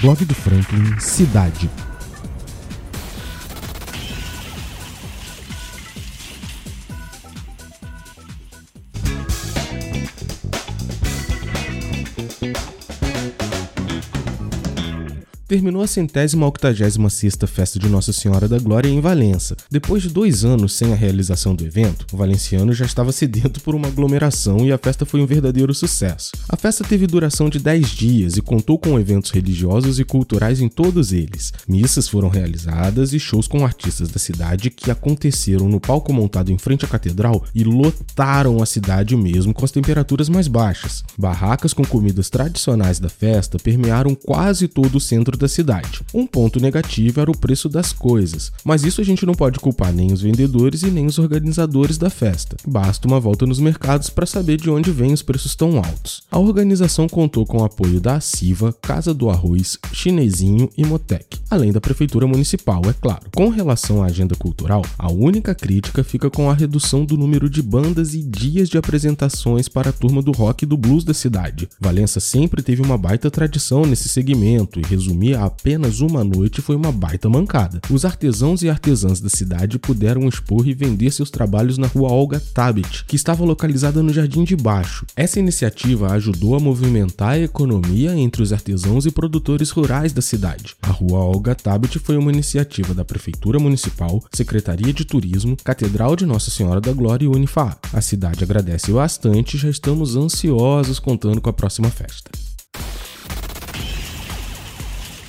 Blog do Franklin Cidade. Terminou a centésima octagésima sexta festa de Nossa Senhora da Glória em Valença. Depois de dois anos sem a realização do evento, o valenciano já estava sedento por uma aglomeração e a festa foi um verdadeiro sucesso. A festa teve duração de 10 dias e contou com eventos religiosos e culturais em todos eles. Missas foram realizadas e shows com artistas da cidade que aconteceram no palco montado em frente à catedral e lotaram a cidade mesmo com as temperaturas mais baixas. Barracas com comidas tradicionais da festa permearam quase todo o centro da cidade. Um ponto negativo era o preço das coisas, mas isso a gente não pode culpar nem os vendedores e nem os organizadores da festa. Basta uma volta nos mercados para saber de onde vêm os preços tão altos. A organização contou com o apoio da Siva, Casa do Arroz, Chinesinho e Motec, além da prefeitura municipal, é claro. Com relação à agenda cultural, a única crítica fica com a redução do número de bandas e dias de apresentações para a turma do rock e do blues da cidade. Valença sempre teve uma baita tradição nesse segmento e resumir apenas uma noite foi uma baita mancada. Os artesãos e artesãs da cidade puderam expor e vender seus trabalhos na rua Olga Tabet, que estava localizada no Jardim de Baixo. Essa iniciativa ajudou a movimentar a economia entre os artesãos e produtores rurais da cidade. A rua Olga Tabet foi uma iniciativa da Prefeitura Municipal, Secretaria de Turismo, Catedral de Nossa Senhora da Glória e Unifá. A cidade agradece bastante e já estamos ansiosos contando com a próxima festa.